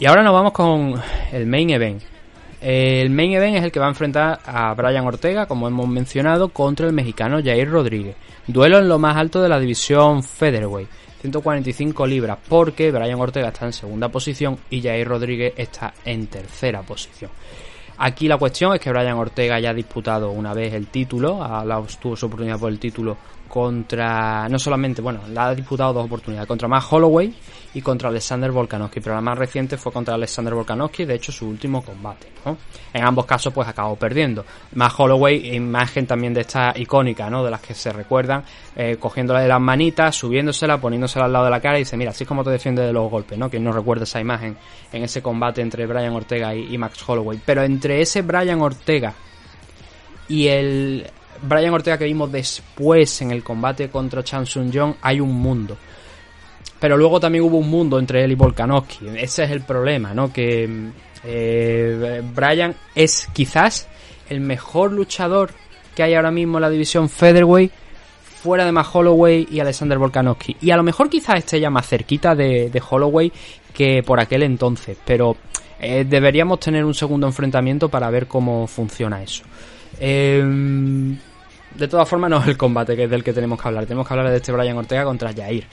Y ahora nos vamos con el main event. El main event es el que va a enfrentar a Brian Ortega, como hemos mencionado, contra el mexicano Jair Rodríguez. Duelo en lo más alto de la división Featherweight, 145 libras, porque Brian Ortega está en segunda posición y Jair Rodríguez está en tercera posición. Aquí la cuestión es que Brian Ortega ya ha disputado una vez el título, tuvo su oportunidad por el título contra, no solamente, bueno, la ha disputado dos oportunidades, contra Matt Holloway y contra Alexander Volkanovski, pero la más reciente fue contra Alexander Volkanovski, de hecho su último combate, ¿no? En ambos casos pues acabó perdiendo. Matt Holloway, imagen también de esta icónica, ¿no? De las que se recuerdan, eh, cogiéndola de las manitas, subiéndosela, poniéndosela al lado de la cara y dice, mira, así es como te defiende de los golpes, ¿no? Que no recuerda esa imagen en ese combate entre Brian Ortega y Max Holloway. Pero entre ese Brian Ortega y el Brian Ortega que vimos después en el combate contra Chan Sung Jong hay un mundo. Pero luego también hubo un mundo entre él y Volkanovski. Ese es el problema, ¿no? Que eh, Brian es quizás el mejor luchador que hay ahora mismo en la división Featherweight fuera de más Holloway y Alexander Volkanovski. Y a lo mejor quizás esté ya más cerquita de, Holloway que por aquel entonces. Pero eh, deberíamos tener un segundo enfrentamiento para ver cómo funciona eso. Eh, de todas formas no es el combate que es del que tenemos que hablar. Tenemos que hablar de este Brian Ortega contra Jair.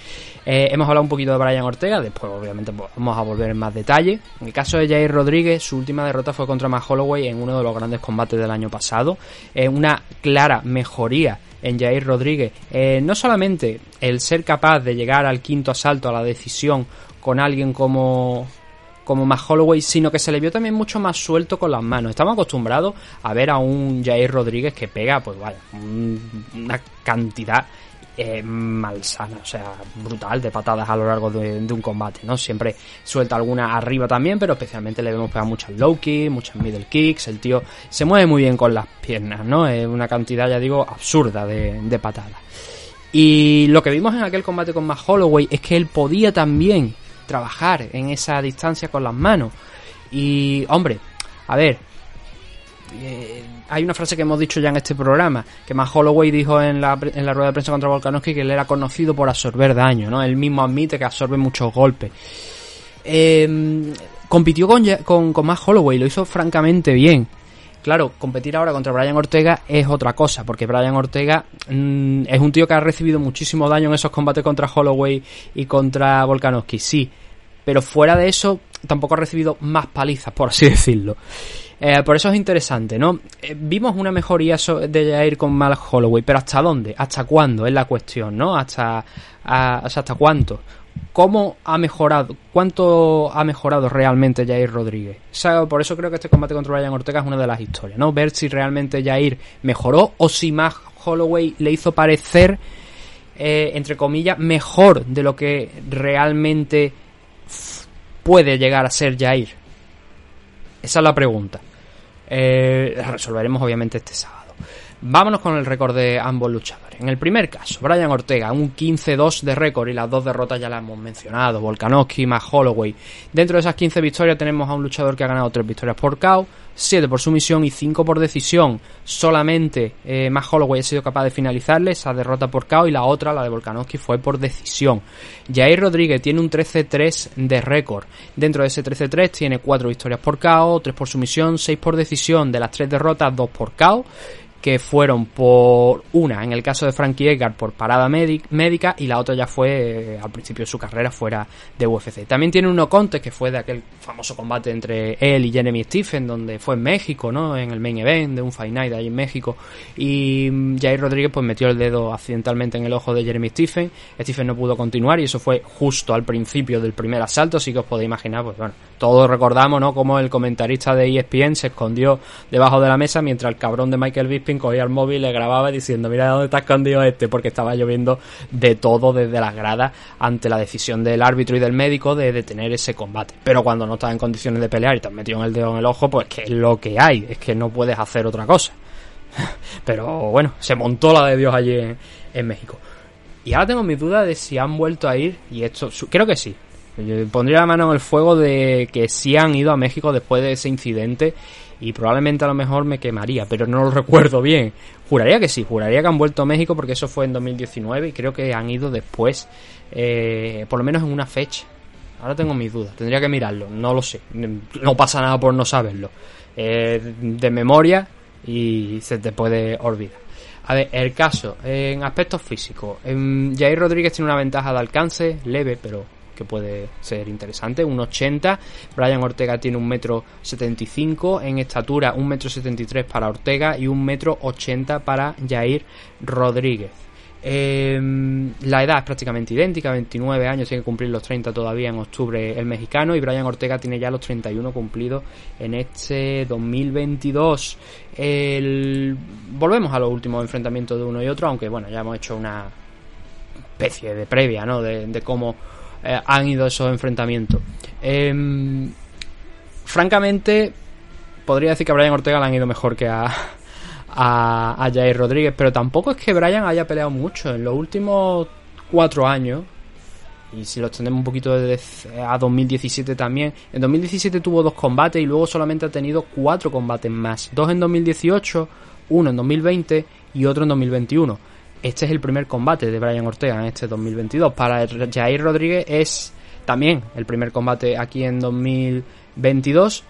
Eh, hemos hablado un poquito de Brian Ortega, después obviamente vamos a volver en más detalle. En el caso de Jair Rodríguez, su última derrota fue contra Matt Holloway en uno de los grandes combates del año pasado. Eh, una clara mejoría en Jair Rodríguez. Eh, no solamente el ser capaz de llegar al quinto asalto a la decisión con alguien como como más Holloway, sino que se le vio también mucho más suelto con las manos. Estamos acostumbrados a ver a un Jair Rodríguez que pega, pues vaya, una cantidad eh, malsana, o sea, brutal de patadas a lo largo de, un combate, ¿no? Siempre suelta alguna arriba también, pero especialmente le vemos pegar muchas low kicks, muchas middle kicks, el tío se mueve muy bien con las piernas, ¿no? Es una cantidad, ya digo, absurda de, patadas. Y lo que vimos en aquel combate con Matt Holloway es que él podía también trabajar en esa distancia con las manos. Y, hombre, a ver, eh, hay una frase que hemos dicho ya en este programa, que más Holloway dijo en la, en la rueda de prensa contra Volkanovski que él era conocido por absorber daño, ¿no? Él mismo admite que absorbe muchos golpes. Eh, compitió con, con, con Holloway, lo hizo francamente bien. Claro, competir ahora contra Brian Ortega es otra cosa, porque Brian Ortega mm, es un tío que ha recibido muchísimo daño en esos combates contra Holloway y contra Volkanovski, sí, pero fuera de eso tampoco ha recibido más palizas, por así decirlo. Eh, por eso es interesante, ¿no? Eh, vimos una mejoría de Jair con Mal Holloway, pero ¿hasta dónde? ¿Hasta cuándo? Es la cuestión, ¿no? ¿Hasta, hasta cuánto? ¿Cómo ha mejorado? ¿Cuánto ha mejorado realmente Jair Rodríguez? por eso creo que este combate contra Brian Ortega es una de las historias, ¿no? Ver si realmente Jair mejoró o si más Holloway le hizo parecer, eh, entre comillas, mejor de lo que realmente puede llegar a ser Jair. Esa es la pregunta. Eh, la resolveremos obviamente este sábado. Vámonos con el récord de ambos luchadores. En el primer caso, Brian Ortega, un 15-2 de récord y las dos derrotas ya las hemos mencionado. Volkanovski más Holloway. Dentro de esas 15 victorias tenemos a un luchador que ha ganado 3 victorias por KO, 7 por sumisión y 5 por decisión. Solamente eh, más Holloway ha sido capaz de finalizarle esa derrota por KO y la otra, la de Volkanovski, fue por decisión. Jair Rodríguez tiene un 13-3 de récord. Dentro de ese 13-3 tiene 4 victorias por KO, 3 por sumisión, 6 por decisión. De las 3 derrotas, 2 por KO que fueron por una, en el caso de Frankie Edgar, por parada médica y la otra ya fue eh, al principio de su carrera fuera de UFC. También tiene un no conte que fue de aquel famoso combate entre él y Jeremy Stephen, donde fue en México, ¿no? En el main event de un Fight Night ahí en México. Y mm, Jair Rodríguez pues metió el dedo accidentalmente en el ojo de Jeremy Stephen. Stephen no pudo continuar y eso fue justo al principio del primer asalto, así que os podéis imaginar, pues bueno, todos recordamos, ¿no? Como el comentarista de ESPN se escondió debajo de la mesa mientras el cabrón de Michael Bisping cogía el móvil y le grababa diciendo, mira dónde está escondido este, porque estaba lloviendo de todo desde las gradas ante la decisión del árbitro y del médico de detener ese combate. Pero cuando no estás en condiciones de pelear y te has metido en el dedo en el ojo, pues que es lo que hay, es que no puedes hacer otra cosa. Pero bueno, se montó la de Dios allí en, México. Y ahora tengo mis dudas de si han vuelto a ir, y esto creo que sí, pondría la mano en el fuego de que sí han ido a México después de ese incidente y probablemente a lo mejor me quemaría, pero no lo recuerdo bien. Juraría que sí, juraría que han vuelto a México porque eso fue en 2019 y creo que han ido después, eh, por lo menos en una fecha. Ahora tengo mis dudas, tendría que mirarlo, no lo sé. No pasa nada por no saberlo. de memoria y se te puede olvidar. A ver, el caso, en aspectos físicos, Jair Rodríguez tiene una ventaja de alcance leve, pero que puede ser interesante, un 80. Brian Ortega tiene un metro 75 en estatura, un metro 73 para Ortega y un metro 80 para Jair Rodríguez. Em, la edad es prácticamente idéntica, 29 años, tiene que cumplir los 30 todavía en octubre el mexicano y Brian Ortega tiene ya los 31 cumplidos en este 2022. Volvemos a los últimos enfrentamientos de uno y otro, aunque bueno, ya hemos hecho una especie de previa, ¿no? De, cómo eh, han ido esos enfrentamientos. Em, francamente, podría decir que a Brian Ortega le han ido mejor que a, a, Jair Rodríguez, pero tampoco es que Brian haya peleado mucho. En los últimos cuatro años, y si lo extendemos un poquito desde a 2017 también, en 2017 tuvo dos combates y luego solamente ha tenido cuatro combates más. Dos en 2018, uno en 2020 y otro en 2021. Este es el primer combate de Brian Ortega en este 2022. Para Jair Rodríguez es también el primer combate aquí en 2022.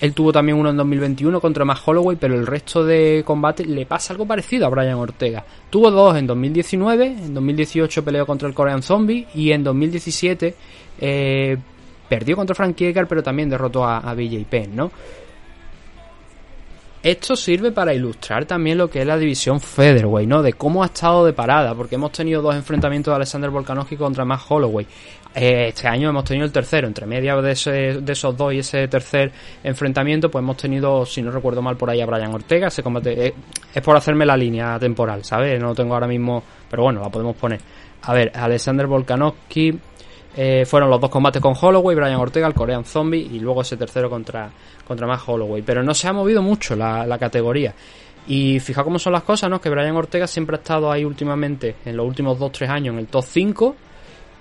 Él tuvo también uno en 2021 contra Matt Holloway, pero el resto de combates le pasa algo parecido a Brian Ortega. Tuvo dos en 2019, en 2018 peleó contra el Korean Zombie y en 2017 eh, perdió contra Frank Yeager, pero también derrotó a, a BJ Penn, ¿no? Esto sirve para ilustrar también lo que es la división Featherweight, ¿no? De cómo ha estado de parada, porque hemos tenido dos enfrentamientos de Alexander Volkanovski contra Matt Holloway. Eh, este año hemos tenido el tercero, entre medias de, de, esos dos y ese tercer enfrentamiento, pues hemos tenido, si no recuerdo mal, por ahí a Brian Ortega. Ese combate eh, es por hacerme la línea temporal, ¿sabes? No lo tengo ahora mismo, pero bueno, la podemos poner. A ver, Alexander Volkanovski, eh, fueron los dos combates con Holloway, Brian Ortega, el Korean Zombie y luego ese tercero contra, contra más Holloway. Pero no se ha movido mucho la, la categoría. Y fija cómo son las cosas, ¿no? Que Brian Ortega siempre ha estado ahí últimamente, en los últimos 2-3 años, en el top 5.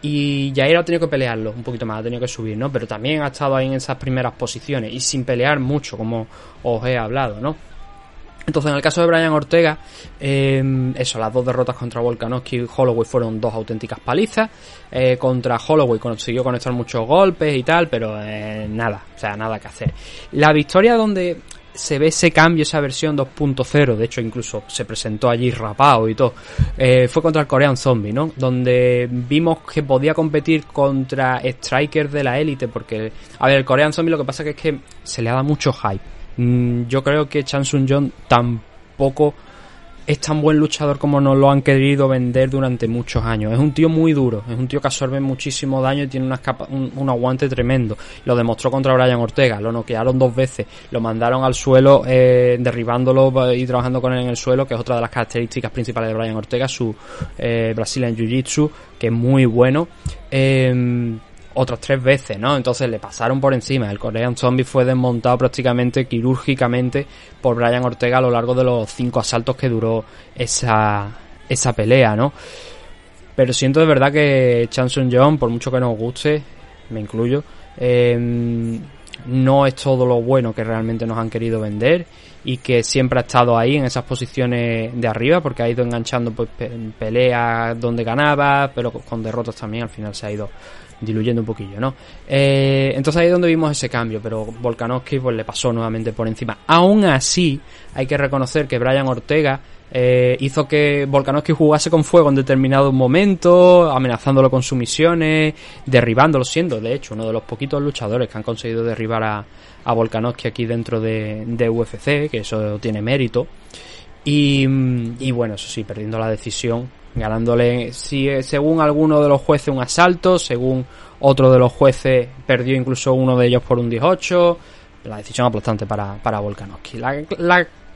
Y Jair ha tenido que pelearlo un poquito más, ha tenido que subir, ¿no? Pero también ha estado ahí en esas primeras posiciones y sin pelear mucho, como os he hablado, ¿no? Entonces, en el caso de Brian Ortega, eh, eso, las dos derrotas contra Volkanovski y Holloway fueron dos auténticas palizas. Eh, contra Holloway consiguió conectar muchos golpes y tal, pero eh, nada, o sea, nada que hacer. La victoria donde se ve ese cambio, esa versión 2.0, de hecho incluso se presentó allí rapado y todo, fue contra el Korean Zombie, ¿no? Donde vimos que podía competir contra strikers de la élite, porque, a ver, el Korean Zombie lo que pasa es que se le ha dado mucho hype yo creo que Chan Sun Jong tampoco es tan buen luchador como nos lo han querido vender durante muchos años. Es un tío muy duro, es un tío que absorbe muchísimo daño y tiene una un, aguante tremendo. Lo demostró contra Brian Ortega, lo noquearon dos veces, lo mandaron al suelo eh, derribándolo y trabajando con él en el suelo, que es otra de las características principales de Brian Ortega, su eh, Brazilian Jiu-Jitsu, que es muy bueno. Eh, otras tres veces, ¿no? Entonces le pasaron por encima. El Korean Zombie fue desmontado prácticamente quirúrgicamente por Brian Ortega a lo largo de los cinco asaltos que duró esa, esa pelea, ¿no? Pero siento de verdad que Chanson John, por mucho que nos guste, me incluyo, em, no es todo lo bueno que realmente nos han querido vender y que siempre ha estado ahí en esas posiciones de arriba porque ha ido enganchando pues, peleas donde ganaba, pero con derrotas también al final se ha ido diluyendo un poquillo, ¿no? Eh, entonces ahí es donde vimos ese cambio, pero Volkanovski pues le pasó nuevamente por encima. Aún así, hay que reconocer que Brian Ortega eh, hizo que Volkanovski jugase con fuego en determinados momentos, amenazándolo con sumisiones, derribándolo, siendo de hecho uno de los poquitos luchadores que han conseguido derribar a, a Volkanovski aquí dentro de, de UFC, que eso tiene mérito. Y, y, bueno, eso sí, perdiendo la decisión ganándole, si, según alguno de los jueces, un asalto, según otro de los jueces, perdió incluso uno de ellos por un 18. La decisión aplastante para, para Volkanovski.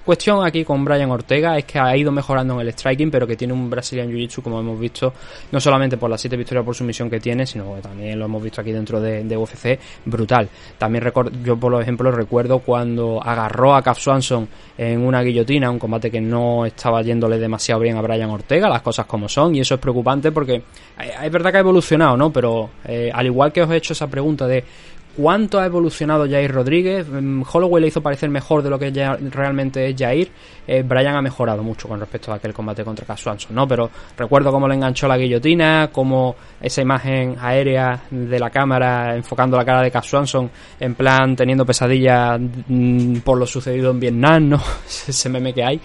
Cuestión aquí con Brian Ortega es que ha ido mejorando en el striking, pero que tiene un Brazilian Jiu-Jitsu, como hemos visto, no solamente por las siete victorias por sumisión que tiene, sino que también lo hemos visto aquí dentro de, UFC, brutal. También yo, por ejemplo, recuerdo cuando agarró a Cap Swanson en una guillotina, un combate que no estaba yéndole demasiado bien a Brian Ortega, las cosas como son, y eso es preocupante porque eh, es verdad que ha evolucionado, ¿no? Pero eh, al igual que os he hecho esa pregunta de cuánto ha evolucionado Jair Rodríguez. Mm, Holloway le hizo parecer mejor de lo que realmente es Jair. Eh, Brian ha mejorado mucho con respecto a aquel combate contra Cass ¿no? Pero recuerdo cómo le enganchó la guillotina, cómo esa imagen aérea de la cámara enfocando la cara de Cass Swanson en plan teniendo pesadillas mm, por lo sucedido en Vietnam, ¿no? ese meme que hay.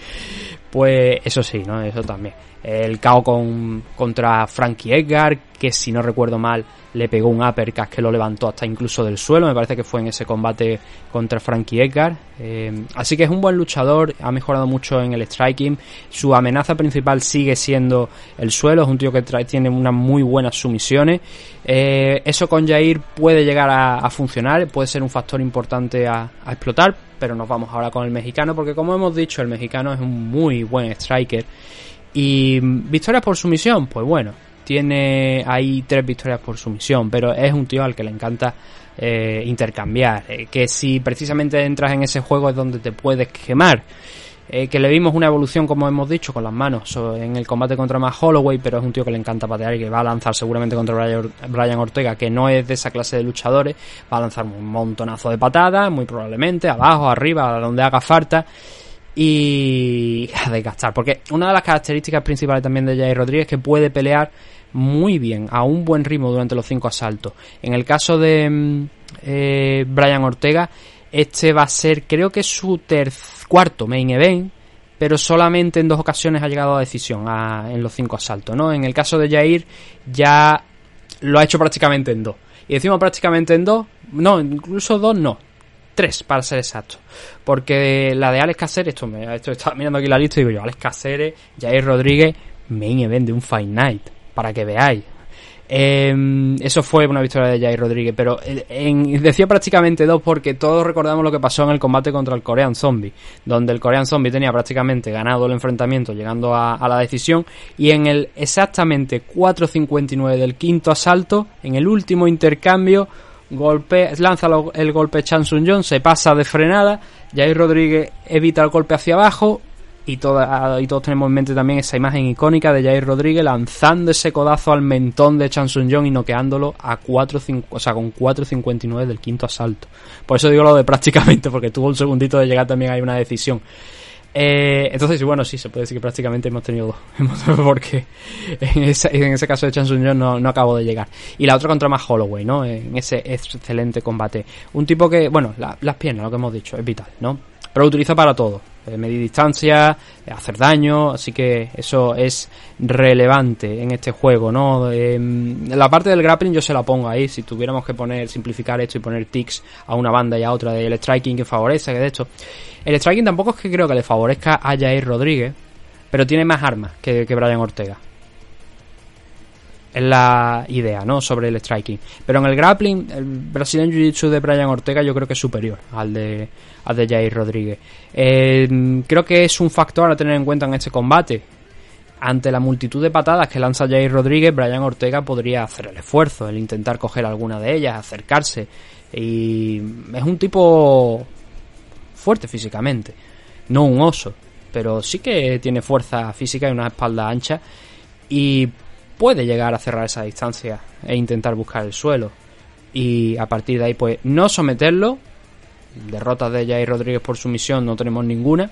Pues eso sí, ¿no? Eso también. El KO con, contra Frankie Edgar, que si no recuerdo mal le pegó un uppercut que lo levantó hasta incluso del suelo, me parece que fue en ese combate contra Frankie Edgar. Eh, así que es un buen luchador, ha mejorado mucho en el striking, su amenaza principal sigue siendo el suelo, es un tío que tiene unas muy buenas sumisiones. Eh, eso con Jair puede llegar a, funcionar, puede ser un factor importante a explotar, pero nos vamos ahora con el mexicano, porque como hemos dicho, el mexicano es un muy buen striker. Y victorias por sumisión, pues bueno, tiene ahí tres victorias por sumisión, pero es un tío al que le encanta eh, intercambiar. Eh, que si precisamente entras en ese juego es donde te puedes quemar. Eh, que le vimos una evolución, como hemos dicho, con las manos en el combate contra Matt Holloway, pero es un tío que le encanta patear y que va a lanzar seguramente contra Brian Ortega, que no es de esa clase de luchadores, va a lanzar un montonazo de patadas, muy probablemente, abajo, arriba, donde haga falta y a desgastar. Porque una de las características principales también de Jair Rodríguez es que puede pelear muy bien, a un buen ritmo durante los cinco asaltos. En el caso de mm, eh, Brian Ortega, este va a ser, creo que su cuarto main event, pero solamente en dos ocasiones ha llegado a decisión en los cinco asaltos, ¿no? En el caso de Jair, ya lo ha hecho prácticamente en dos. Y decimos prácticamente en dos, no, incluso dos no, tres para ser exacto. Porque la de Alex Caceres, esto, me, esto estaba mirando aquí la lista y digo yo, Alex Caceres, Jair Rodríguez, main event de un Fight Night para que veáis. Em, eso fue una victoria de Jair Rodríguez, pero en, decía prácticamente dos porque todos recordamos lo que pasó en el combate contra el Korean Zombie, donde el Korean Zombie tenía prácticamente ganado el enfrentamiento llegando a, la decisión y en el exactamente 4.59 del quinto asalto, en el último intercambio, golpe, lanza el golpe Chan Sun se pasa de frenada, Jair Rodríguez evita el golpe hacia abajo y, y todos tenemos en mente también esa imagen icónica de Jair Rodríguez lanzando ese codazo al mentón de Chan Sun y noqueándolo a 4, o sea, con 4.59 del quinto asalto. Por eso digo lo de prácticamente, porque tuvo un segundito de llegar también hay una decisión. Eh, entonces, bueno, sí, se puede decir que prácticamente hemos tenido dos. porque en ese, en ese caso de Chan Sun no, no acabo de llegar. Y la otra contra más Holloway, ¿no? En ese excelente combate. Un tipo que, bueno, las piernas, lo que hemos dicho, es vital, ¿no? Pero lo utiliza para todo medir distancia, eh, hacer daño, así que eso es relevante en este juego, ¿no? Em, la parte del grappling yo se la pongo ahí, si tuviéramos que poner, simplificar esto y poner tics a una banda y a otra del striking que favorece, que de hecho, el striking tampoco es que creo que le favorezca a Jair Rodríguez, pero tiene más armas que, que Brian Ortega es la idea, ¿no? Sobre el striking. Pero en el grappling, el Brazilian Jiu-Jitsu de Brian Ortega yo creo que es superior al de, al de Jair Rodríguez. Eh, creo que es un factor a tener en cuenta en este combate. Ante la multitud de patadas que lanza Jair Rodríguez, Brian Ortega podría hacer el esfuerzo, el intentar coger alguna de ellas, acercarse. Y es un tipo fuerte físicamente, no un oso, pero sí que tiene fuerza física y una espalda ancha. Y puede llegar a cerrar esa distancia e intentar buscar el suelo. Y a partir de ahí, pues no someterlo. Derrotas de Jair Rodríguez por sumisión no tenemos ninguna.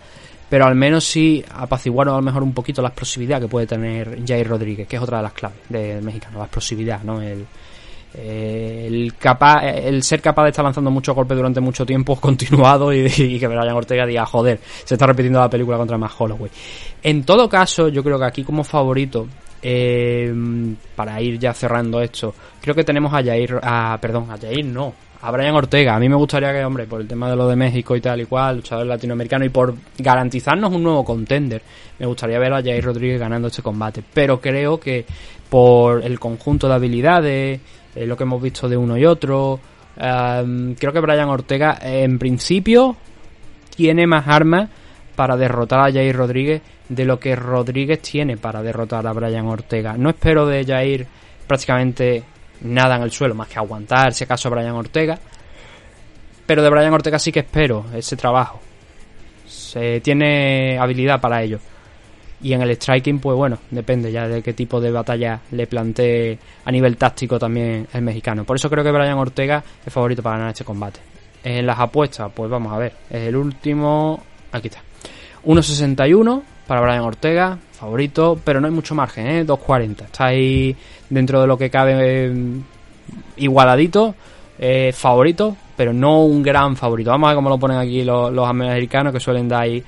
Pero al menos sí apaciguar a lo mejor un poquito la explosividad que puede tener Jair Rodríguez, que es otra de las claves del mexicano, la explosividad, ¿no? El, el, capaz, el ser capaz de estar lanzando muchos golpes durante mucho tiempo continuado y, y que Brian Ortega diga, joder, se está repitiendo la película contra más Holloway. En todo caso, yo creo que aquí como favorito eh, para ir ya cerrando esto, creo que tenemos a Jair, a, perdón, a Jair no, a Brian Ortega. A mí me gustaría que, hombre, por el tema de lo de México y tal y cual, luchador latinoamericano y por garantizarnos un nuevo contender, me gustaría ver a Jair Rodríguez ganando este combate. Pero creo que por el conjunto de habilidades, eh, lo que hemos visto de uno y otro, eh, creo que Brian Ortega, en principio, tiene más armas para derrotar a Jair Rodríguez de lo que Rodríguez tiene para derrotar a Brian Ortega. No espero de Jair prácticamente nada en el suelo, más que aguantar si acaso Brian Ortega. Pero de Brian Ortega sí que espero ese trabajo. Se tiene habilidad para ello. Y en el striking, pues bueno, depende ya de qué tipo de batalla le plantee a nivel táctico también el mexicano. Por eso creo que Brian Ortega es favorito para ganar este combate. En las apuestas, pues vamos a ver. Es el último. Aquí está. 1.61 para Brian Ortega, favorito, pero no hay mucho margen, ¿eh? 2.40. Está ahí dentro de lo que cabe eh, igualadito. Eh, favorito, pero no un gran favorito. Vamos a ver cómo lo ponen aquí los, los americanos que suelen dar ahí.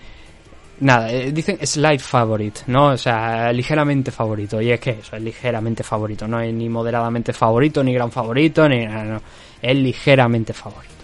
Nada, eh, dicen slight favorite, ¿no? O sea, ligeramente favorito. Y es que eso, es ligeramente favorito. No es ni moderadamente favorito, ni gran favorito, ni nada, no. Es ligeramente favorito.